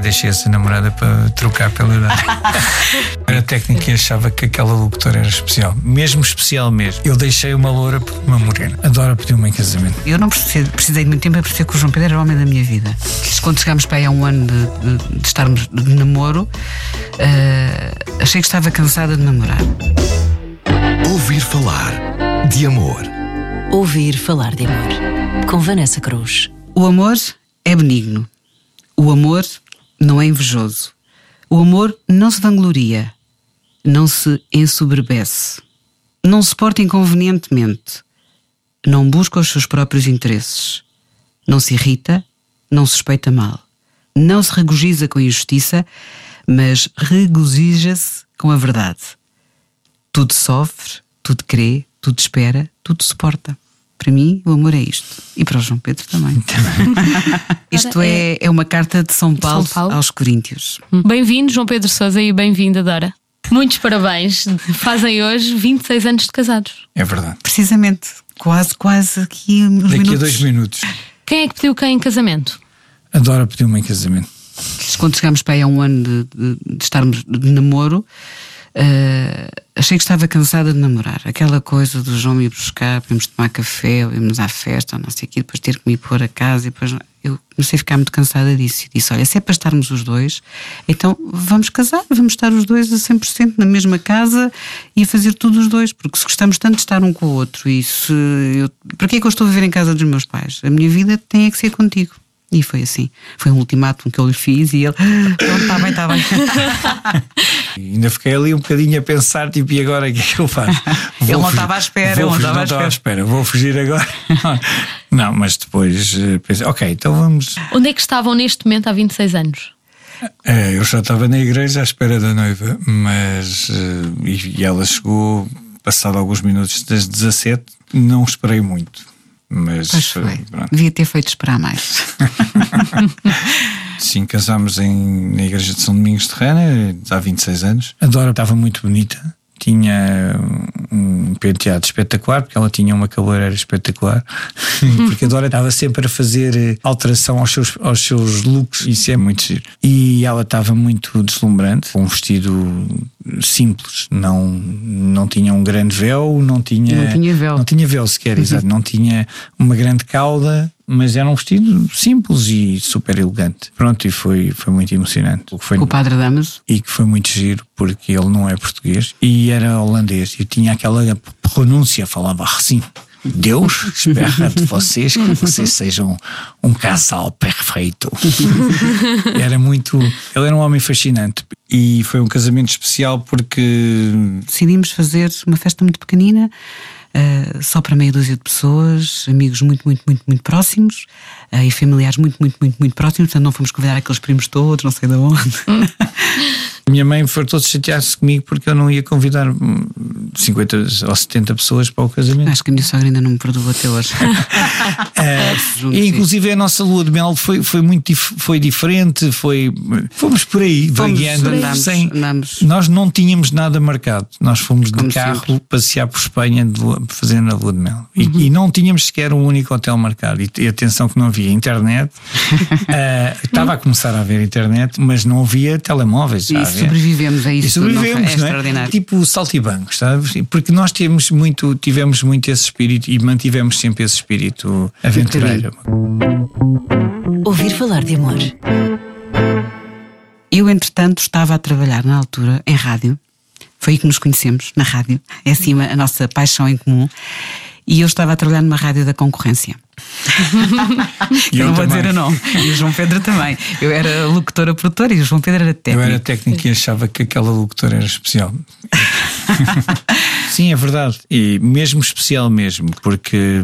e deixei essa namorada para trocar pela idade. era técnica e achava que aquela locutora era especial, mesmo especial mesmo. Eu deixei uma loura por uma morena. Adora pedir-me em casamento. Eu não precisei, precisei de muito tempo para perceber que o João Pedro era o homem da minha vida. Quando chegámos para aí há um ano de, de, de estarmos de namoro, uh, achei que estava cansada de namorar. Ouvir falar de amor. Ouvir falar de amor. Com Vanessa Cruz. O amor é benigno. O amor não é invejoso. O amor não se vangloria. Não se ensoberbece. Não se porta inconvenientemente. Não busca os seus próprios interesses. Não se irrita, não suspeita mal. Não se regozija com a injustiça, mas regozija-se com a verdade. Tudo sofre, tudo crê, tudo espera, tudo suporta. Para mim, o amor é isto. E para o João Pedro também. isto é, é uma carta de São Paulo, São Paulo. aos Coríntios. Bem-vindo, João Pedro Souza, e bem-vinda, Dora. Muitos parabéns. Fazem hoje 26 anos de casados. É verdade. Precisamente. Quase, quase aqui uns Daqui minutos. a dois minutos. Quem é que pediu quem em casamento? A Dora pediu-me em casamento. Quando chegámos para aí há um ano de, de, de estarmos de namoro, Uh, achei que estava cansada de namorar. Aquela coisa do João me buscar, podemos tomar café, irmos à festa, não sei o quê, depois ter que me pôr a casa. E depois eu comecei a ficar muito cansada disso. E disse: Olha, se é para estarmos os dois, então vamos casar, vamos estar os dois a 100% na mesma casa e a fazer tudo os dois, porque se gostamos tanto de estar um com o outro, e se eu, para que é que eu estou a viver em casa dos meus pais? A minha vida tem é que ser contigo. E foi assim. Foi um ultimátum que eu lhe fiz e ele, pronto, está bem, está bem. ainda fiquei ali um bocadinho a pensar, tipo, e agora o que é que eu faço? Vou ele não estava à espera, vou ele não estava à espera. espera. Vou fugir agora. não, mas depois eh, pensei, ok, então vamos. Onde é que estavam neste momento há 26 anos? É, eu já estava na igreja à espera da noiva, mas. Eh, e ela chegou, passado alguns minutos das 17, não esperei muito. Mas, pois foi. Devia ter feito esperar mais. Sim, casámos em, na Igreja de São Domingos de Rana há 26 anos. A Dora estava muito bonita. Tinha um penteado espetacular, porque ela tinha uma cabeleireira espetacular. porque a Dora estava sempre a fazer eh, alteração aos seus, aos seus looks, isso é muito giro. E ela estava muito deslumbrante, com um vestido simples, não, não tinha um grande véu, não tinha. Não tinha véu. Não tinha véu sequer, uhum. exato. Não tinha uma grande cauda, mas era um vestido simples e super elegante. Pronto, e foi, foi muito emocionante. O, foi, o Padre Damas. E que foi muito giro, porque ele não é português e era holandês. E tinha aquela pronúncia, falava assim. Deus espera de vocês que vocês sejam um casal perfeito. era muito. Ele era um homem fascinante e foi um casamento especial porque. Decidimos fazer uma festa muito pequenina. Uh, só para meia dúzia de pessoas, amigos muito, muito, muito, muito próximos uh, e familiares muito, muito, muito, muito próximos. Portanto, não fomos convidar aqueles primos todos, não sei de onde. Minha mãe fartou-se chatear-se comigo porque eu não ia convidar 50 ou 70 pessoas para o casamento. Acho que a minha sogra ainda não me perdoou até hoje. e, inclusive a nossa lua de mel foi, foi muito foi diferente, foi, fomos por aí, vagueando. Sem, nós não tínhamos nada marcado. Nós fomos Como de carro sempre. passear por Espanha fazendo a lua de mel. E, uhum. e, não tínhamos sequer um único hotel marcado. E, e atenção que não havia internet. uh, estava a começar a haver internet, mas não havia telemóveis. Isso sobrevivemos a isso. E sobrevivemos, não, é, não é? extraordinário. Tipo saltibancos, sabes? Porque nós temos muito, tivemos muito esse espírito e mantivemos sempre esse espírito aventureiro. Ouvir falar de amor. Eu, entretanto, estava a trabalhar na altura em rádio. Foi aí que nos conhecemos, na rádio. É assim a nossa paixão em comum. E eu estava a trabalhar numa rádio da concorrência. eu não vou dizer o nome. E o João Pedro também. Eu era locutora produtora e o João Pedro era técnico. Eu era técnico e achava que aquela locutora era especial. Sim, é verdade. E mesmo especial mesmo, porque.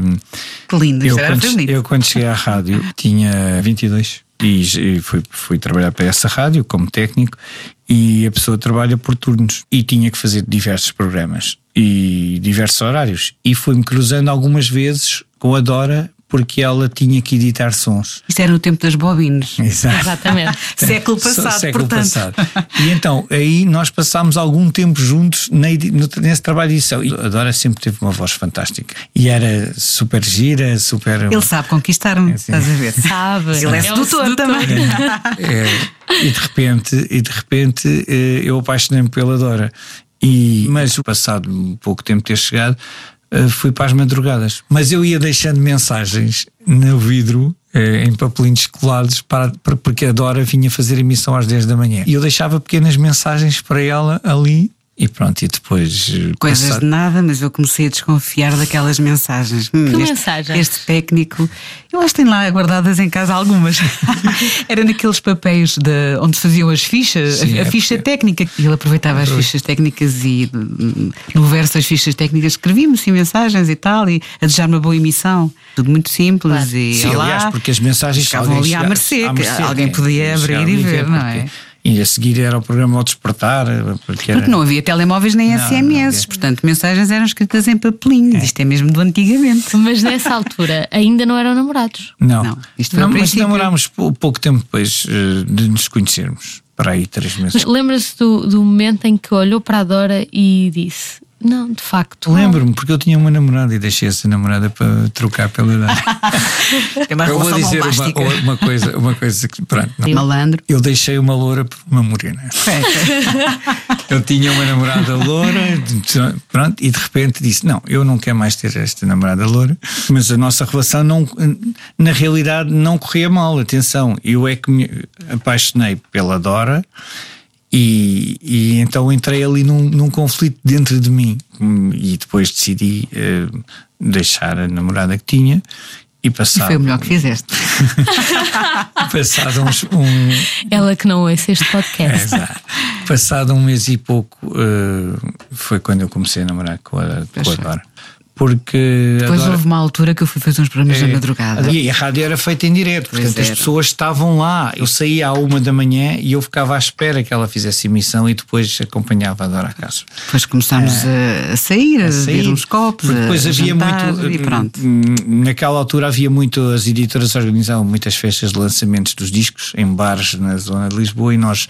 Que lindo, eu, quando, eu quando cheguei à rádio tinha 22 e fui, fui trabalhar para essa rádio como técnico e a pessoa trabalha por turnos. E tinha que fazer diversos programas e diversos horários. E fui-me cruzando algumas vezes com a Dora porque ela tinha que editar sons. Isto era no tempo das bobines. Exato. Exatamente. século passado, século portanto. passado. E então, aí nós passámos algum tempo juntos nesse trabalho de edição. E a Dora sempre teve uma voz fantástica. E era super gira, super. Ele sabe conquistar-me, É, sim. estás a ver? Sabe. Ele é, um sedutor, também. É, e de repente, e de repente eh, eu apaixonei-me pela Dora. E, mas passado um pouco tempo de ter chegado, eh, fui para as madrugadas. Mas eu ia deixando mensagens no vidro, eh, em papelinhos colados, para, para- porque a Dora vinha fazer emissão às 10 da manhã. E eu deixava pequenas mensagens para ela ali. E pronto, e depois. eh, Coisas passado- de nada, mas eu comecei a desconfiar daquelas mensagens. Hum, Que este, mensagem? Este técnico, eu acho que tem lá guardadas em casa algumas. Era naqueles papéis de, onde se faziam as fichas, Sim, a, a é ficha porque- técnica. E ele aproveitava as fichas técnicas e hum, no verso das fichas técnicas escrevia-me assim, mensagens e tal, e a desejar uma boa emissão. Tudo muito simples. Claro. E Sim, olá, aliás, porque as mensagens ficavam ali à mercê, à que mercê, alguém é, podia abrir e ver, não porque- é? E a seguir era o programa ao despertar, porque, era, Porque não havia telemóveis nem Não, não SMS, havia. portanto, mensagens eram escritas em papelinhos. Isto é mesmo do antigamente. Mas nessa altura ainda não eram namorados. Não, Não, isto foi não mas namorámos pou- pouco tempo depois eh, de nos conhecermos. Para aí, três meses. Mas lembra-se do, do momento em que olhou para a Dora e disse: Não, de facto. não." Lembro-me, porque eu tinha uma namorada e deixei essa namorada para trocar pela idade. É eu vou dizer uma, uma coisa, uma coisa que. Pronto, não. Malandro. Eu deixei uma loura por uma morena. Eu tinha uma namorada loura, pronto, e de repente disse: Não, eu não quero mais ter esta namorada loura, mas a nossa relação não, na realidade não corria mal. Atenção, eu é que me apaixonei pela Dora. E, e então entrei ali num, num conflito dentro de mim e depois decidi eh, deixar a namorada que tinha e E passar foi o melhor que fizeste. passado uns, um, Ela que não ouça este é, podcast. exato. Passado um mês e pouco eh, foi quando eu comecei a namorar com a, com a. Dora. Porque Depois a Dora- houve uma altura que eu fui fazer uns programas é, madrugada. E a rádio era feita em direto, Pois portanto as era. pessoas estavam lá. Eu saía à uma da manhã e eu ficava à espera que ela fizesse emissão e depois acompanhava a Dora casa. Depois começámos a, a sair, a, É. a beber sair. uns copos, Porque depois a havia jantar muito. e pronto. hum, Naquela altura havia muito. As editoras organizavam muitas festas de lançamentos dos discos em bares na zona de Lisboa e nós.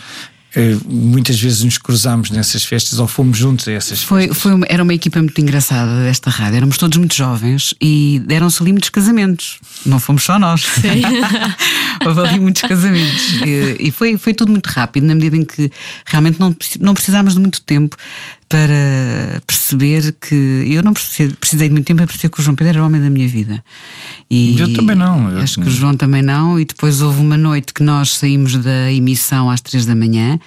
Eh, Muitas vezes nos cruzámos nessas festas ou fomos juntos a essas Foi, festas. foi uma- era uma equipa muito engraçada desta rádio. Éramos todos muito jovens e deram-se ali muitos casamentos. Não fomos só nós. Houve ali muitos casamentos. E, e foi, foi tudo muito rápido, na medida em que realmente não, não precisámos de muito tempo para perceber que. Eu não precisei, precisei de muito tempo para perceber que o João Pedro era o homem da minha vida. E Eu também não, eu- Acho que o João também não. E depois houve uma noite que nós saímos da emissão às três da manhã.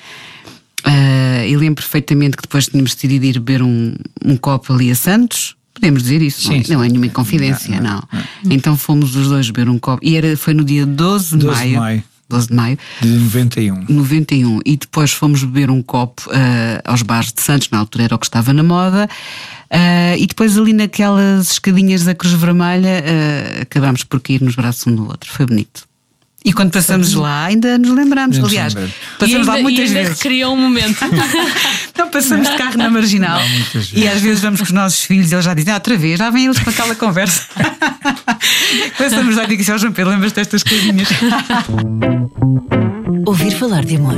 Ah, e lembro perfeitamente que depois tínhamos decidido ir beber um, um copo ali a Santos. Podemos dizer isso, não, é? Sim, sim. não é nenhuma inconfidência, não. Então fomos os dois beber um copo. E era, foi no dia 12 de 12 de maio. Maio. 12 de maio. De 91. 91 e depois fomos beber um copo ah, aos bares de Santos, na altura era o que estava na moda, ah, e depois ali naquelas escadinhas da Cruz Vermelha ah, acabámos por cair nos braços um do outro. Foi bonito. E quando passamos lá, ainda nos lembramos. Ainda nos Aliás, lembramos. passamos e lá ainda, muitas e ainda vezes. criou um momento. Então passamos de carro na marginal Não, e às vezes vamos com os nossos filhos e eles já dizem, ah, outra vez, já vêm eles com aquela conversa. passamos lá e digo assim, João Pedro, lembras destas coisinhas? Ouvir falar de amor.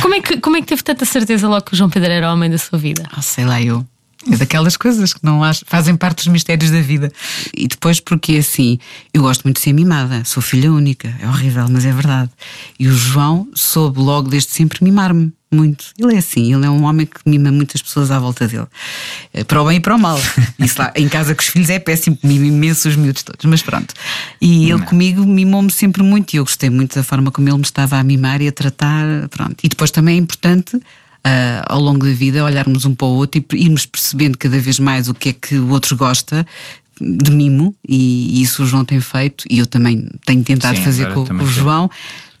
como, é que, como é que teve tanta certeza logo que o João Pedro era o homem da sua vida? Ah, sei lá eu. É daquelas coisas que não acho, fazem parte dos mistérios da vida. E depois, porque assim, eu gosto muito de ser mimada, sou filha única, é horrível, mas é verdade. E o João soube logo desde sempre mimar-me muito. Ele é assim, ele é um homem que mima muitas pessoas à volta dele, Eh, para o bem e para o mal. Isso lá, em casa com os filhos é péssimo, mima imenso os miúdos todos, mas pronto. E ele comigo mimou-me sempre muito e eu gostei muito da forma como ele me estava a mimar e a tratar. Pronto. E depois também é importante ah, ao longo da vida olharmos um para o outro e irmos percebendo cada vez mais o que é que o outro gosta de mimo e, isso o João tem feito e eu também tenho tentado Sim, fazer com, o. João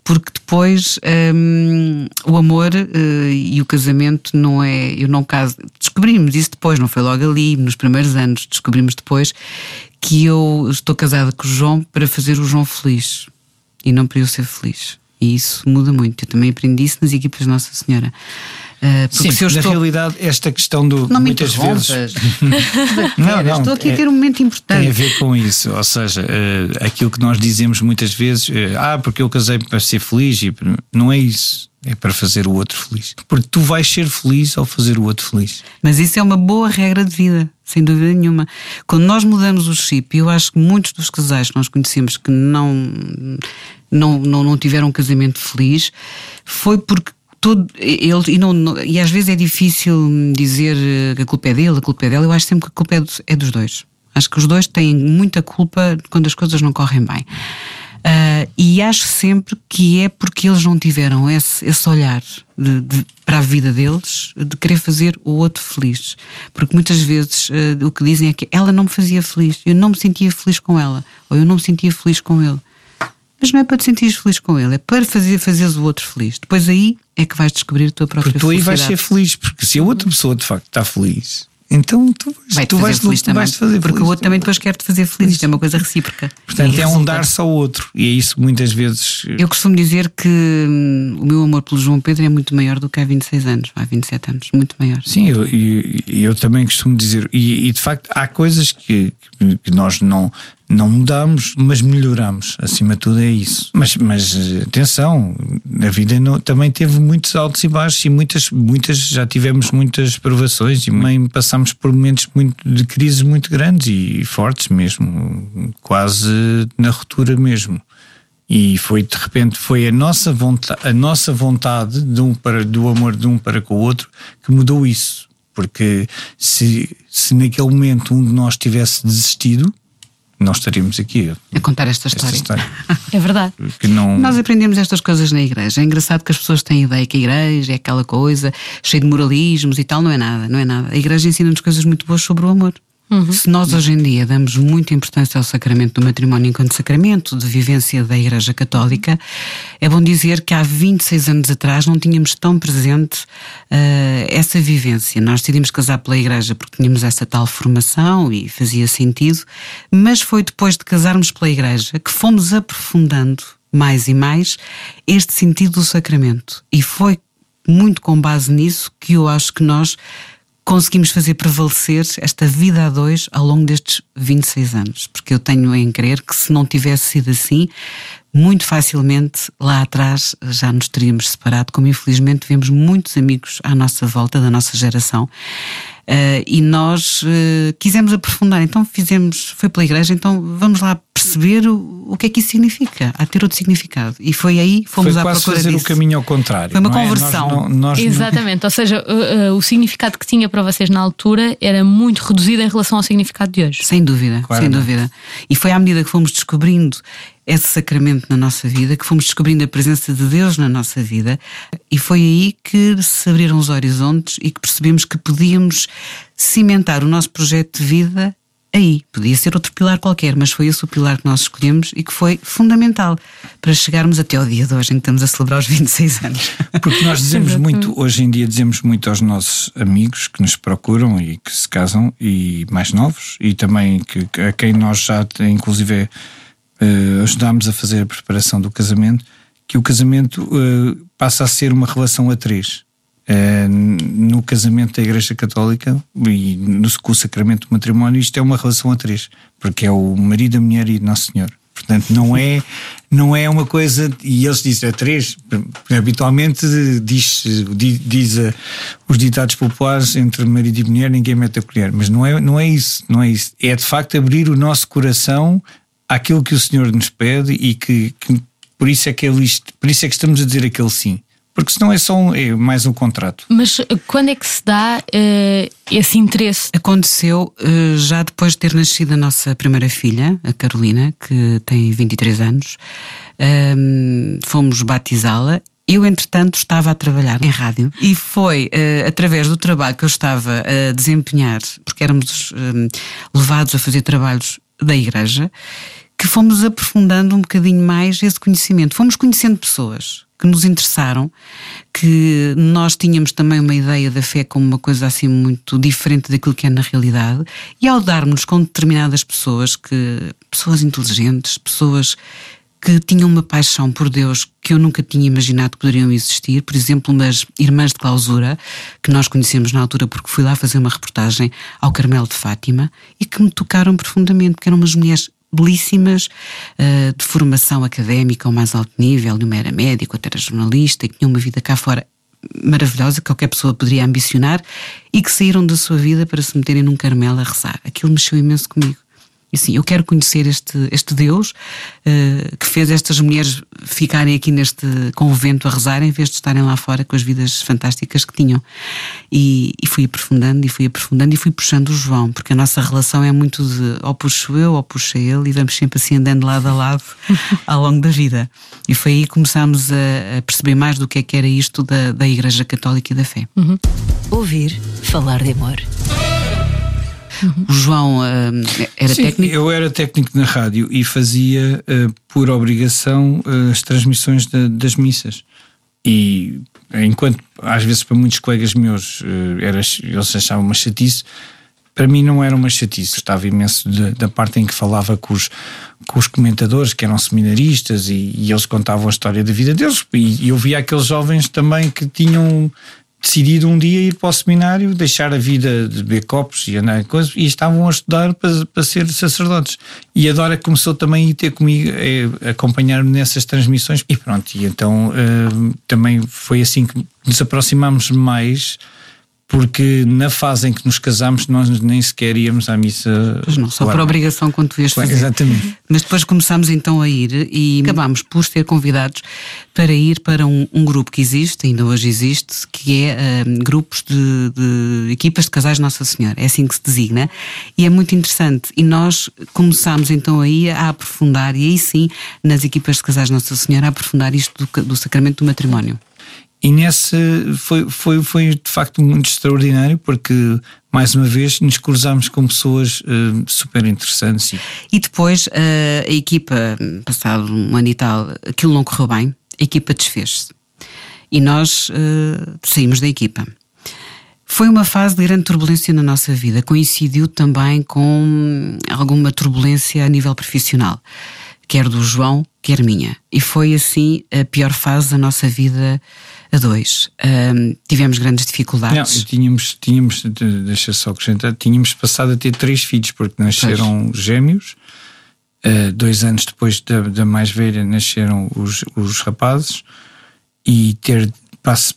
porque depois hum, o amor eh, e o casamento não é. Eu não caso. Descobrimos isso depois, não foi logo ali, nos primeiros anos, descobrimos depois que eu estou casada com o João para fazer o João feliz e não para eu ser feliz. E isso muda muito. Eu também aprendi isso nas equipas de Nossa Senhora. Uh, Sim, se eu estou... na realidade, esta questão do. Não muitas vezes. não, não, estou aqui é, a ter um momento importante. Tem a ver com isso. Ou seja, uh, aquilo que nós dizemos muitas vezes, uh, ah, porque eu casei para ser feliz, e não é isso. É para fazer o outro feliz. Porque tu vais ser feliz ao fazer o outro feliz. Mas isso é uma boa regra de vida, sem dúvida nenhuma. Quando nós mudamos o chip, eu acho que muitos dos casais que nós conhecemos que não, não, não, não tiveram um casamento feliz, foi porque todo ele e, não, e às vezes é difícil dizer que a culpa é dele, a culpa é dela. Eu acho sempre que a culpa é, é dos dois. Acho que os dois têm muita culpa quando as coisas não correm bem. Uh, e acho sempre que é porque eles não tiveram esse, esse olhar de, de, para a vida deles de querer fazer o outro feliz. Porque muitas vezes uh, o que dizem é que ela não me fazia feliz, eu não me sentia feliz com ela, ou eu não me sentia feliz com ele. Mas não é para te sentires feliz com ele, é para fazer fazeres o outro feliz. Depois aí é que vais descobrir a tua própria porque tu aí vais ser feliz, porque se a outra pessoa de facto está feliz, então tu, Vai tu vais, feliz tu vais fazer Porque feliz, o outro também depois quer te fazer feliz. Isto é uma coisa recíproca. Portanto, é um dar-se ao outro. E é isso muitas vezes. Eu costumo dizer que hum, o meu amor pelo João Pedro é muito maior do que há 26 anos, há 27 anos. Muito maior. Sim, eu, eu, eu também costumo dizer. E, e, de facto, há coisas que, que nós não, não mudamos, mas melhoramos. Acima de tudo é isso. Mas, mas atenção, a vida não, também teve muitos altos e baixos e muitas, muitas já tivemos muitas provações e também passamos por momentos muito, de crises muito grandes e fortes mesmo, quase na ruptura mesmo. E foi de repente foi a nossa vontade, a nossa vontade de um para, do amor de um para com o outro que mudou isso. Porque se, se naquele momento um de nós tivesse desistido, nós estaríamos aqui a contar esta história. Esta história. é verdade. Não... Nós aprendemos estas coisas na igreja. É engraçado que as pessoas têm ideia que a igreja é aquela coisa cheia de moralismos e tal. Não é nada, não é nada. A igreja ensina-nos coisas muito boas sobre o amor. Uhum. Se nós hoje em dia damos muita importância ao sacramento do matrimónio enquanto sacramento de vivência da Igreja Católica, é bom dizer que há 26 anos atrás não tínhamos tão presente uh, essa vivência. Nós decidimos casar pela Igreja porque tínhamos essa tal formação e fazia sentido, mas foi depois de casarmos pela Igreja que fomos aprofundando mais e mais este sentido do sacramento. E foi muito com base nisso que eu acho que nós conseguimos fazer prevalecer esta vida a dois ao longo destes 26 anos. Porque eu tenho em crer que se não tivesse sido assim, muito facilmente lá atrás já nos teríamos separado, como infelizmente vemos muitos amigos à nossa volta, da nossa geração. Uh, e nós uh, quisemos aprofundar, então fizemos, foi pela igreja, então vamos lá perceber o, o que é que isso significa, a ter outro significado. E foi aí, fomos foi à procura fazer disso. o caminho ao contrário. Foi uma é? conversão. Nós, nós Exatamente, ou seja, o, o, significado que tinha para vocês na altura era muito reduzido em relação ao significado de hoje. Sem dúvida, claro. sem dúvida. E foi à medida que fomos descobrindo esse sacramento na nossa vida, que fomos descobrindo a presença de Deus na nossa vida, e foi aí que se abriram os horizontes e que percebemos que podíamos cimentar o nosso projeto de vida aí. Podia ser outro pilar qualquer, mas foi esse o pilar que nós escolhemos e que foi fundamental para chegarmos até ao dia de hoje em que estamos a celebrar os 26 anos. Porque nós dizemos muito, hoje em dia dizemos muito aos nossos amigos que nos procuram e que se casam e mais novos e também que, a quem nós já inclusive uh, ajudámos a fazer a preparação do casamento, que o casamento uh, passa a ser uma relação a três. Uh, no casamento da Igreja Católica e no com o sacramento do matrimónio, isto é uma relação a três, porque é o marido, a mulher e Nosso Senhor. Portanto, não é, não é uma coisa. E eles dizem a três. Habitualmente diz, diz, diz os ditados populares entre marido e mulher, ninguém mete a colher. Mas não é, não é isso. Não é isso. É de facto abrir o nosso coração àquilo que o Senhor nos pede e que, que por isso é que ele, por isso é que estamos a dizer aquele sim. Porque senão é só um, é mais um contrato. Mas quando é que se dá uh, esse interesse? Aconteceu uh, já depois de ter nascido a nossa primeira filha, a Carolina, que tem 23 anos. Um, fomos batizá-la eu, entretanto, estava a trabalhar em rádio e foi uh, através do trabalho que eu estava a desempenhar, porque éramos levados a fazer trabalhos da igreja, que fomos aprofundando um bocadinho mais esse conhecimento. Fomos conhecendo pessoas que nos interessaram, que nós tínhamos também uma ideia da fé como uma coisa assim muito diferente daquilo que é na realidade, e ao darmos com determinadas pessoas, que pessoas inteligentes, pessoas que tinham uma paixão por Deus que eu nunca tinha imaginado que poderiam existir. Por exemplo, umas irmãs de clausura, que nós conhecemos na altura porque fui lá fazer uma reportagem ao Carmelo de Fátima e que me tocaram profundamente, porque eram umas mulheres belíssimas, uh, de formação académica ao mais alto nível, uma era médico, outra era jornalista e que tinham uma vida cá fora maravilhosa que qualquer pessoa poderia ambicionar e que saíram da sua vida para se meterem num Carmelo a rezar. Aquilo mexeu imenso comigo. E assim, eu quero conhecer este, este Deus uh, que fez estas mulheres ficarem aqui neste convento a rezar em vez de estarem lá fora com as vidas fantásticas que tinham. E, e fui aprofundando e fui aprofundando e fui puxando o João, porque a nossa relação é muito de ou puxo eu ou puxa ele e vamos sempre assim andando lado a lado ao longo da vida. E foi aí que começámos a, a, perceber mais do que é que era isto da, da Igreja Católica e da fé. Uhum. Ouvir falar de amor. Uhum. O João uh, era Sim, técnico? Eu era técnico na rádio e fazia, uh, por obrigação, uh, as transmissões de, das missas. E enquanto, às vezes, para muitos colegas meus, era, eles achavam uma chatice, para mim não era uma chatice. Gostava imenso de, da parte em que falava com os, com os comentadores, que eram seminaristas, e, e eles contavam a história da vida deles. E eu via aqueles jovens também que tinham decidido um dia ir para o seminário, deixar a vida de beber copos e andar coisas, e estavam a estudar para, para ser sacerdotes. E a Dora começou também a ter comigo, a acompanhar-me nessas transmissões, e pronto, e então uh, também foi assim que nos aproximámos mais porque na fase em que nos casámos nós nem sequer íamos à missa. Pois não, só claro. por obrigação quando tu ias fazer. Exatamente. Mas depois começámos então a ir e acabámos por ser convidados para ir para um, um grupo que existe, ainda hoje existe, que é um, grupos de, de, equipas de casais Nossa Senhora, é assim que se designa, e é muito interessante. E nós começámos então aí a aprofundar, e aí sim, nas equipas de casais Nossa Senhora, a aprofundar isto do, do sacramento do matrimónio. E nesse foi, foi, foi de facto muito extraordinário porque mais uma vez nos cruzámos com pessoas uh, super interessantes. E, depois uh, a equipa, passado um ano e tal, aquilo não correu bem, a equipa desfez-se. E nós uh, saímos da equipa. Foi uma fase de grande turbulência na nossa vida, coincidiu também com alguma turbulência a nível profissional, quer do João, quer minha. E foi assim a pior fase da nossa vida a dois. Um, tivemos grandes dificuldades. Não, tínhamos, tínhamos, deixa só acrescentar, tínhamos passado a ter três filhos, porque nasceram pois. gêmeos. Uh, dois anos depois da, da, mais velha nasceram os, os rapazes e ter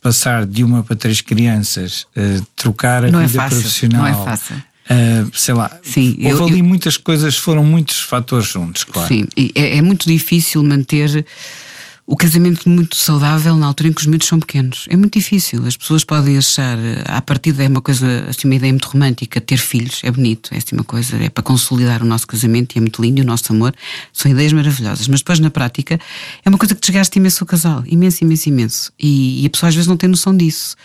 passar de uma para três crianças, uh, trocar a não é vida é fácil, profissional. Não é fácil. Uh, sei lá, Sim, houve eu, ali eu, muitas coisas, foram muitos fatores juntos, claro. Sim, é, é muito difícil manter o casamento muito saudável na altura em que os miúdos são pequenos. É muito difícil. As pessoas podem achar, à partida é uma coisa, assim, uma ideia muito romântica, ter filhos é bonito, é assim uma coisa, é para consolidar o nosso casamento e é muito lindo e o nosso amor. São ideias maravilhosas. Mas depois, na prática, é uma coisa que desgasta imenso o casal. Imenso, imenso, imenso. E, e a pessoa às vezes não tem noção disso.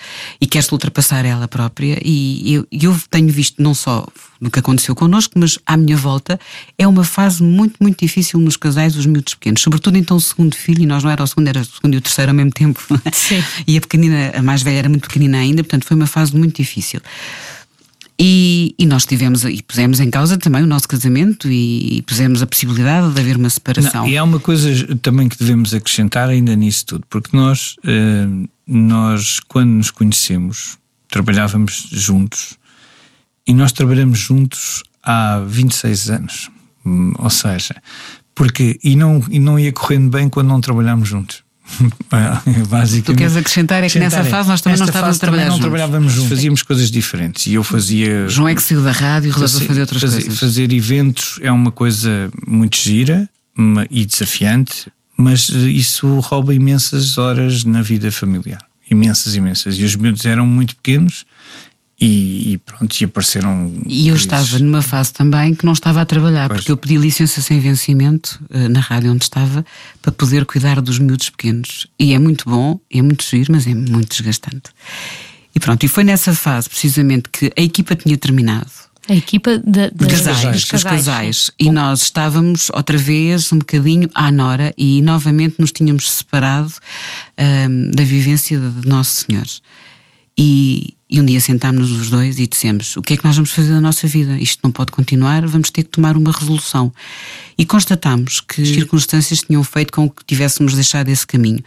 E quer-se ultrapassar ela própria. E eu, eu tenho visto não só do que aconteceu connosco, mas à minha volta é uma fase muito, muito difícil nos casais, os miúdos pequenos, sobretudo então o segundo filho, e nós não era o segundo, era o segundo e o terceiro ao mesmo tempo. Sim. E a pequenina, a mais velha era muito pequenina ainda, portanto foi uma fase muito difícil. E, e, nós tivemos e pusemos em causa também o nosso casamento e, e pusemos a possibilidade de haver uma separação. Não, e há uma coisa também que devemos acrescentar ainda nisso tudo, porque nós, eh, nós quando nos conhecemos, trabalhávamos juntos e nós trabalhamos juntos há 26 anos. Hum, ou seja, porque e não, e não ia correndo bem quando não trabalhámos juntos. Basicamente. Tu queres acrescentar é que nessa fase nós também não estávamos a trabalhar não trabalhávamos juntos. Fazíamos coisas diferentes e eu fazia. João é que saiu da rádio e resolveu fazer outras fazer, coisas. Fazer eventos é uma coisa muito gira e desafiante, mas isso rouba imensas horas na vida familiar. Imensas, imensas. E os miúdos eram muito pequenos e, e, pronto, e apareceram. E eu estava numa fase também que não estava a trabalhar, pois. porque eu pedi licença sem vencimento uh, na rádio onde estava para poder cuidar dos miúdos pequenos. E é muito bom, é muito giro, mas é muito desgastante. E pronto, e foi nessa fase precisamente que a equipa tinha terminado. A equipa de, de, de casais, dos casais. E nós estávamos outra vez um bocadinho à Nora e novamente nos tínhamos separado um, da vivência de Nosso Senhor. E, E um dia sentámos-nos os dois e dissemos: o que é que nós vamos fazer da nossa vida? Isto não pode continuar, vamos ter que tomar uma resolução. E constatámos que as circunstâncias tinham feito com que tivéssemos deixado esse caminho.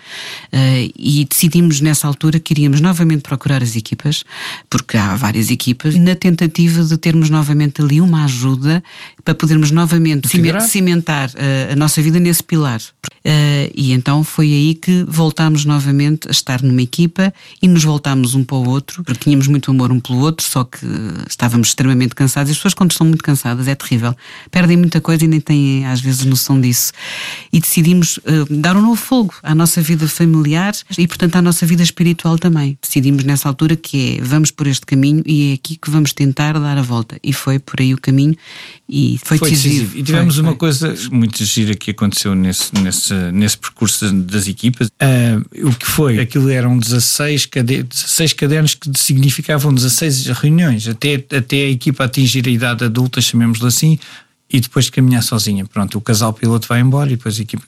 Uh, e decidimos nessa altura que iríamos novamente procurar as equipas, porque há várias equipas, na tentativa de termos novamente ali uma ajuda para podermos novamente cimentar uh, a nossa vida nesse pilar. Uh, e então foi aí que voltámos novamente a estar numa equipa e nos voltámos um para o outro, porque tínhamos muito amor um pelo outro, só que estávamos extremamente cansados. As pessoas, quando estão muito cansadas, é terrível. Perdem muita coisa e nem têm, às vezes, noção disso. E decidimos uh, dar um novo fogo à nossa vida familiar e, portanto, à nossa vida espiritual também. Decidimos nessa altura que é vamos por este caminho e é aqui que vamos tentar dar a volta. E foi por aí o caminho e foi, foi decisivo. decisivo. E tivemos foi, uma foi. coisa muito gira que aconteceu nesse, nesse, nesse percurso das equipas. Uh, o que foi? Aquilo eram 16, cade 16 cadernos que significavam 16 reuniões, até, até a equipa atingir a idade adulta, chamemos-lhe assim, e depois de caminhar sozinha. Pronto, o casal piloto vai embora e depois a equipa.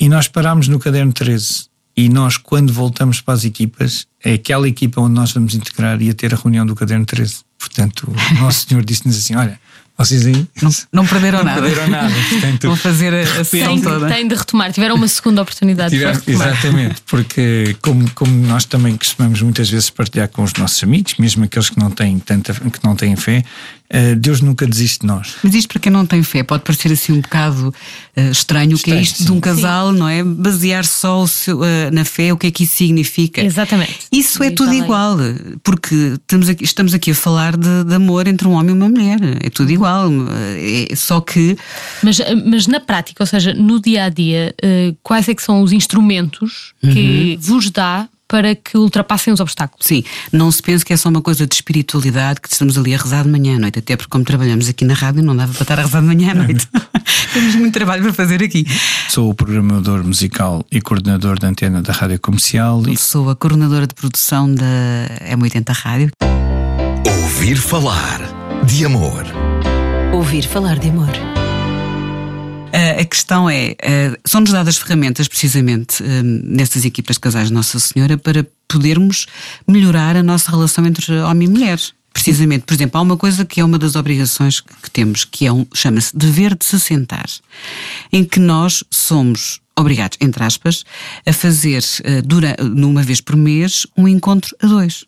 E nós parámos no caderno 13. E nós, quando voltamos para as equipas, é aquela equipa onde nós vamos integrar e a ter a reunião do caderno 13. Portanto, o Nosso Senhor disse-nos assim: olha, vocês aí não, não perderam não nada. Perderam nada. Portanto, Vão fazer a, a sessão toda. Têm de retomar, tiveram uma segunda oportunidade Tiver, de retomar. Exatamente, porque como, como nós também costumamos muitas vezes partilhar com os nossos amigos, mesmo aqueles que não têm, tanta, que não têm fé, uh, Deus nunca desiste de nós. Mas isto para quem não tem fé pode parecer assim um bocado uh, estranho, o que é isto sim. de um casal, sim. não é? Basear só seu, uh, na fé, o que é que isso significa. Exatamente. Isso é tudo igual, porque estamos aqui, estamos aqui a falar de, de amor entre um homem e uma mulher, é tudo igual igual, é, só que. Mas, mas na prática, ou seja, no dia a dia, eh, quais é que são os instrumentos que uhum. vos dá para que ultrapassem os obstáculos. Sim, não se pense que é só uma coisa de espiritualidade que estamos ali a rezar de manhã à noite, até porque como trabalhamos aqui na rádio não dava para estar a rezar de manhã à noite. Temos muito trabalho para fazer aqui. Sou o programador musical e coordenador da antena da Rádio Comercial. E... Sou a coordenadora de produção da M80 Rádio. Ouvir falar de amor. Ouvir falar de amor. A questão é, são-nos dadas ferramentas, precisamente, nestas equipas de casais de Nossa Senhora, para podermos melhorar a nossa relação entre homem e mulher. Precisamente, por exemplo, há uma coisa que é uma das obrigações que temos, que é um, chama-se dever de se sentar, em que nós somos obrigados, entre aspas, a fazer, uh, numa vez por mês, um encontro a dois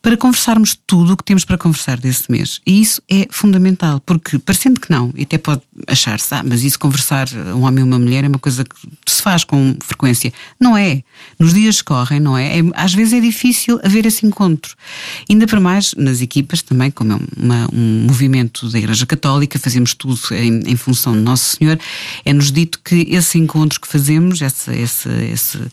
para conversarmos tudo o que temos para conversar desse mês. E isso é fundamental, porque parecendo que não, e até pode achar-se, ah, mas isso conversar um homem e uma mulher é uma coisa que se faz com frequência. Não é. Nos dias que correm, não é? é às vezes é difícil haver esse encontro. Ainda para mais nas equipas também, como é uma, um movimento da Igreja Católica, fazemos tudo em, em função de Nosso Senhor, é-nos dito que esse encontro que fazemos, essa, essa, essa,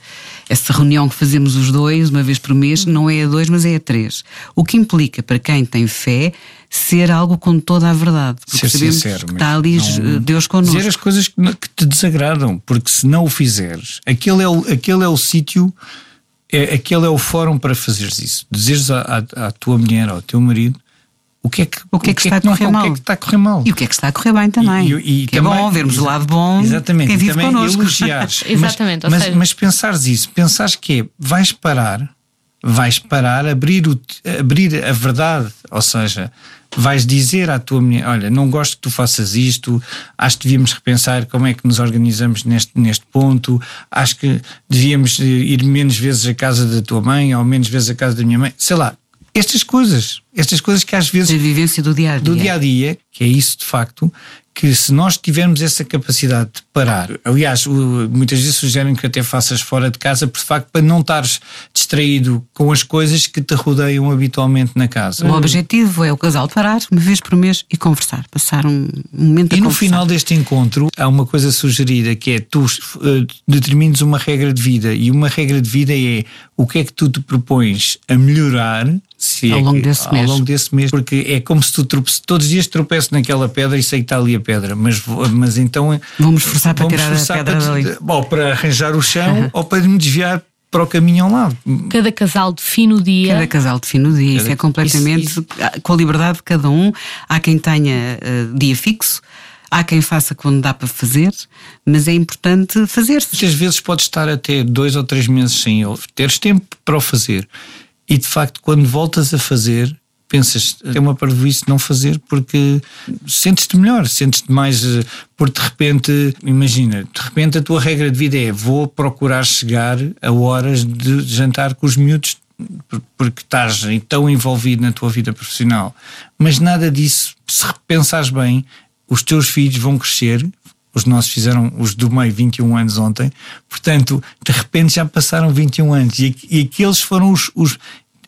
essa reunião que fazemos os dois, uma vez por mês, não é a dois, mas é a três. O que implica para quem tem fé ser algo com toda a verdade. Porque ser sabemos sincero, que está ali não, Deus connosco. Dizer as coisas que, que, te desagradam, porque se não o fizeres, aquele é o, aquele é o sítio, é, aquele é o fórum para fazeres isso. Dizeres à, à, à tua mulher, ao teu marido, o que é que, o que, é que, está, a correr mal? O que é que está a correr mal? E o que é que está a correr bem também. E, e, e que também, é bom vermos o lado bom. Exatamente. Quem vive também connosco. elogiares. exatamente. Mas, mas, mas pensares isso, pensares que é, vais parar, vais parar, abrir, o, abrir a verdade, ou seja, vais dizer à tua mulher: Olha, não gosto que tu faças isto, acho que devíamos repensar como é que nos organizamos neste, neste ponto, acho que devíamos ir menos vezes à casa da tua mãe ou menos vezes à casa da minha mãe, sei lá. Estas coisas, estas coisas que às vezes. A vivência do dia a dia. Do dia a dia, que é isso de facto, que se nós tivermos essa capacidade de parar, aliás, muitas vezes sugerem que até faças fora de casa, por facto, para não estares distraído com as coisas que te rodeiam habitualmente na casa. O objetivo é o casal parar uma vez por mês e conversar, passar um momento E no conversar. final deste encontro há uma coisa sugerida que é tu uh, determines uma regra de vida e uma regra de vida é o que é que tu te propões a melhorar se ao, é longo, desse ao mês. longo desse mês. Porque é como se tu tropeças, todos os dias tropeço naquela pedra e sei que está ali a pedra, mas, mas então. Vamos forçar para tirar a pedra para, dali. Ou para arranjar o chão ou para me desviar para o caminho ao lado. Cada casal define o dia. Cada casal define o dia. Cada... Isso é completamente isso, isso. com a liberdade de cada um. Há quem tenha uh, dia fixo. Há quem faça quando dá para fazer, mas é importante fazer-se. Muitas vezes pode estar até dois ou três meses sem teres tempo para o fazer e de facto, quando voltas a fazer, pensas, é uma parvoíce não fazer porque sentes-te melhor, sentes-te mais. Eh, porque de repente, imagina, de repente a tua regra de vida é vou procurar chegar a horas de jantar com os miúdos porque estás tão envolvido na tua vida profissional. Mas nada disso, se pensares bem, os teus filhos vão crescer. Os nossos fizeram, os do meio, 21 anos ontem. Portanto, de repente já passaram 21 anos. E, e aqueles foram os, os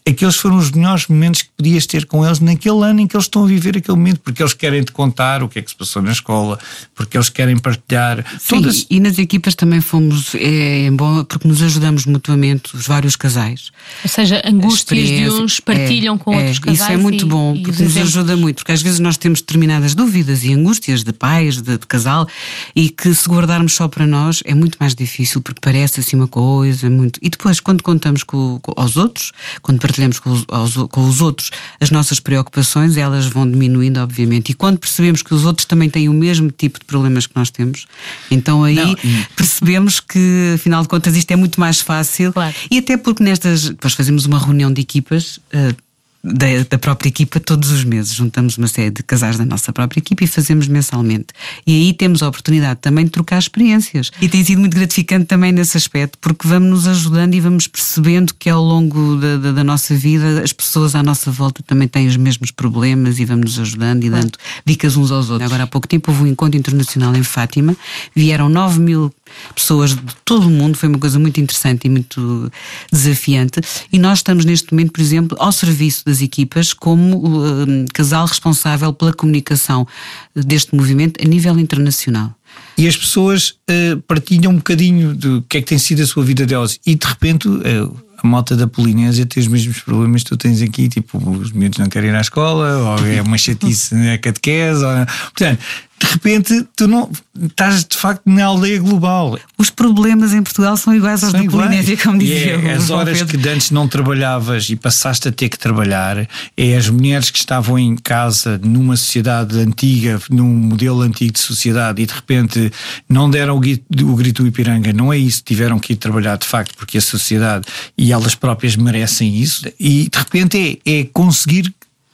aqueles foram os melhores momentos que podias ter com eles naquele ano em que eles estão a viver aquele momento, porque eles querem te contar o que é que se passou na escola, porque eles querem partilhar. Sim, todas... e nas equipas também fomos, é, é bom, porque nos ajudamos mutuamente, os vários casais. Ou seja, angústias de uns partilham é, com é, outros casais. Isso é muito e, bom, e porque nos ajuda muito, porque às vezes nós temos determinadas dúvidas e angústias de pais, de, de casal, e que se guardarmos só para nós é muito mais difícil, porque parece assim uma coisa, muito. E depois, quando contamos com, com aos outros, quando partilhamos com os, aos, com os outros as nossas preocupações, elas vão diminuindo, obviamente. E quando percebemos que os outros também têm o mesmo tipo de problemas que nós temos, então aí Não, percebemos que, afinal de contas, isto é muito mais fácil. Claro. E até porque nestas. Depois fazemos uma reunião de equipas. Uh, da, da, própria equipa todos os meses. Juntamos uma série de casais da nossa própria equipa e fazemos mensalmente. E aí temos a oportunidade também de trocar experiências. E tem sido muito gratificante também nesse aspecto, porque vamos nos ajudando e vamos percebendo que ao longo da, da, da nossa vida as pessoas à nossa volta também têm os mesmos problemas e vamos nos ajudando e dando dicas uns aos outros. Agora há pouco tempo houve um encontro internacional em Fátima, vieram 9 mil pessoas de todo o mundo, foi uma coisa muito interessante e muito desafiante. E nós estamos neste momento, por exemplo, ao serviço das equipas como uh, casal responsável pela comunicação deste movimento a nível internacional. E as pessoas uh, partilham um bocadinho do que é que tem sido a sua vida delas. E de repente, uh, a malta da Polinésia tem os mesmos problemas que tu tens aqui, tipo, os miúdos não querem ir à escola, ou é uma chatice na catequese. Ou... Portanto, de repente tu não estás de facto na aldeia global. Os problemas em Portugal são iguais aos são da Polinésia, como dizia. É, as horas Pedro. que antes não trabalhavas e passaste a ter que trabalhar, é as mulheres que estavam em casa numa sociedade antiga, num modelo antigo de sociedade e de repente não deram o grito, o grito do Ipiranga, não é isso, tiveram que ir trabalhar de facto porque a sociedade e elas próprias merecem isso e de repente é, é conseguir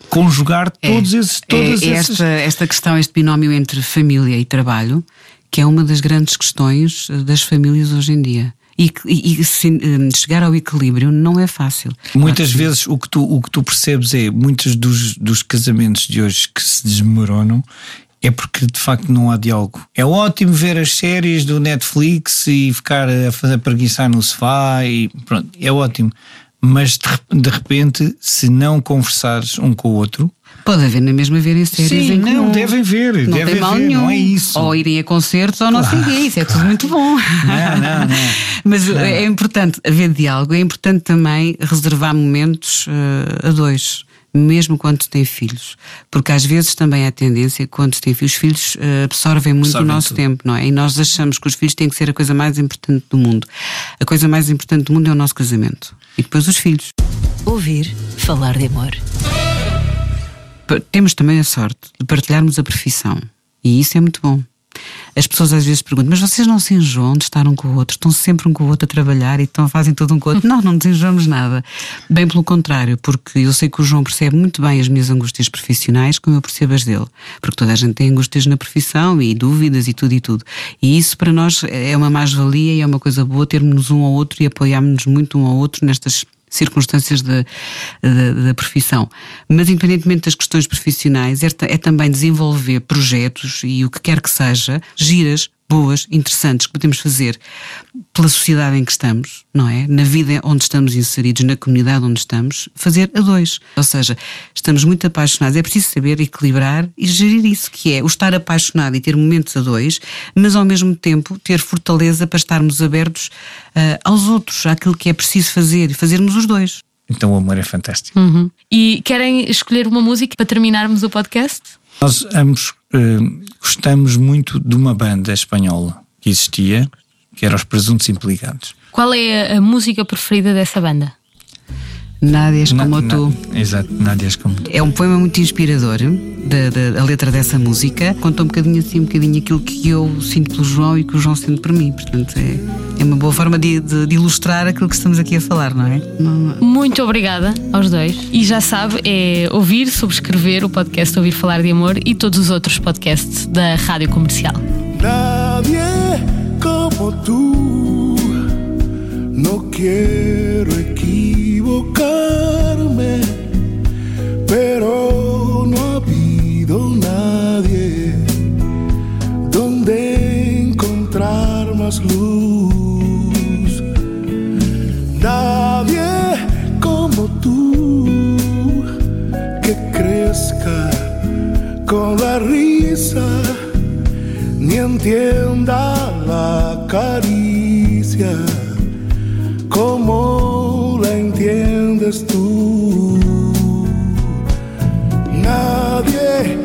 conjugar é. todos é, esses. Todas é, esta, esta questão, este binómio entre família e trabalho, que é uma das grandes questões eh, das famílias hoje em dia. E, e, e se, um, chegar ao equilíbrio não é fácil. Muitas claro vezes o que, tu, o que tu percebes é muitos dos, dos casamentos de hoje que se desmoronam é porque de facto não há diálogo. É ótimo ver as séries do Netflix e ficar a fazer preguiçar no sofá e pronto, é ótimo mas de repente, se não conversares um com o outro. Pode haver na mesma verem séries Sim, em não, devem ver, não devem tem mal ver, nenhum. não é isso. Ou irem a concertos ou não sei o isso é tudo muito bom. Não, não, não. Mas não. é importante haver diálogo, é importante também reservar momentos uh, a dois mesmo quando se tem filhos. Porque às vezes também há tendência, quando tem filhos, os filhos uh, absorvem muito absorvem o nosso tudo. tempo, não é? E nós achamos que os filhos têm que ser a coisa mais importante do mundo. A coisa mais importante do mundo é o nosso casamento. E depois os filhos. Ouvir falar de amor. Temos também a sorte de partilharmos a profissão. E isso é muito bom. As pessoas às vezes perguntam, mas vocês não se enjoam de estar um com o outro? Estão sempre um com o outro a trabalhar e estão, fazem tudo um com o outro? Não, não nos enjoamos nada. Bem pelo contrário, porque eu sei que o João percebe muito bem as minhas angústias profissionais, como eu percebo as dele. Porque toda a gente tem angústias na profissão e dúvidas e tudo e tudo. E isso para nós é uma mais-valia e é uma coisa boa termos um ao outro e apoiarmos-nos muito um ao outro nestas circunstâncias da, profissão. Mas, independentemente das questões profissionais, é, é também desenvolver projetos e o que quer que seja, giras boas, interessantes que podemos fazer pela sociedade em que estamos, não é? Na vida onde estamos inseridos, na comunidade onde estamos, fazer a dois. Ou seja, estamos muito apaixonados. É preciso saber equilibrar e gerir isso, que é o estar apaixonado e ter momentos a dois, mas ao mesmo tempo ter fortaleza para estarmos abertos uh, aos outros, àquilo que é preciso fazer e fazermos os dois. Então o amor é fantástico. Uhum. E querem escolher uma música para terminarmos o podcast? Nós ambos uh, gostamos muito de uma banda espanhola que existia, que era Os Presuntos Implicados. Qual é a, música preferida dessa banda? Nádias como na, tu. Na, exato, Nádias como tu. É um poema muito inspirador, da, da, a letra dessa música. Conta um bocadinho assim, um bocadinho aquilo que eu sinto pelo João e que o João sente por mim. Portanto, é, é uma boa forma de, de, de, ilustrar aquilo que estamos aqui a falar, não é? Muito obrigada aos dois. E já sabe, é ouvir, subscrever o podcast Ouvir Falar de Amor e todos os outros podcasts da Rádio Comercial. Nadie como tú, no quiero equivocarme, pero no ha habido nadie donde encontrar más luz. Nadie como tú que crezca con la risa ni entienda la caricia como entiendes tú. Nadie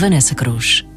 Vanessa Cruz.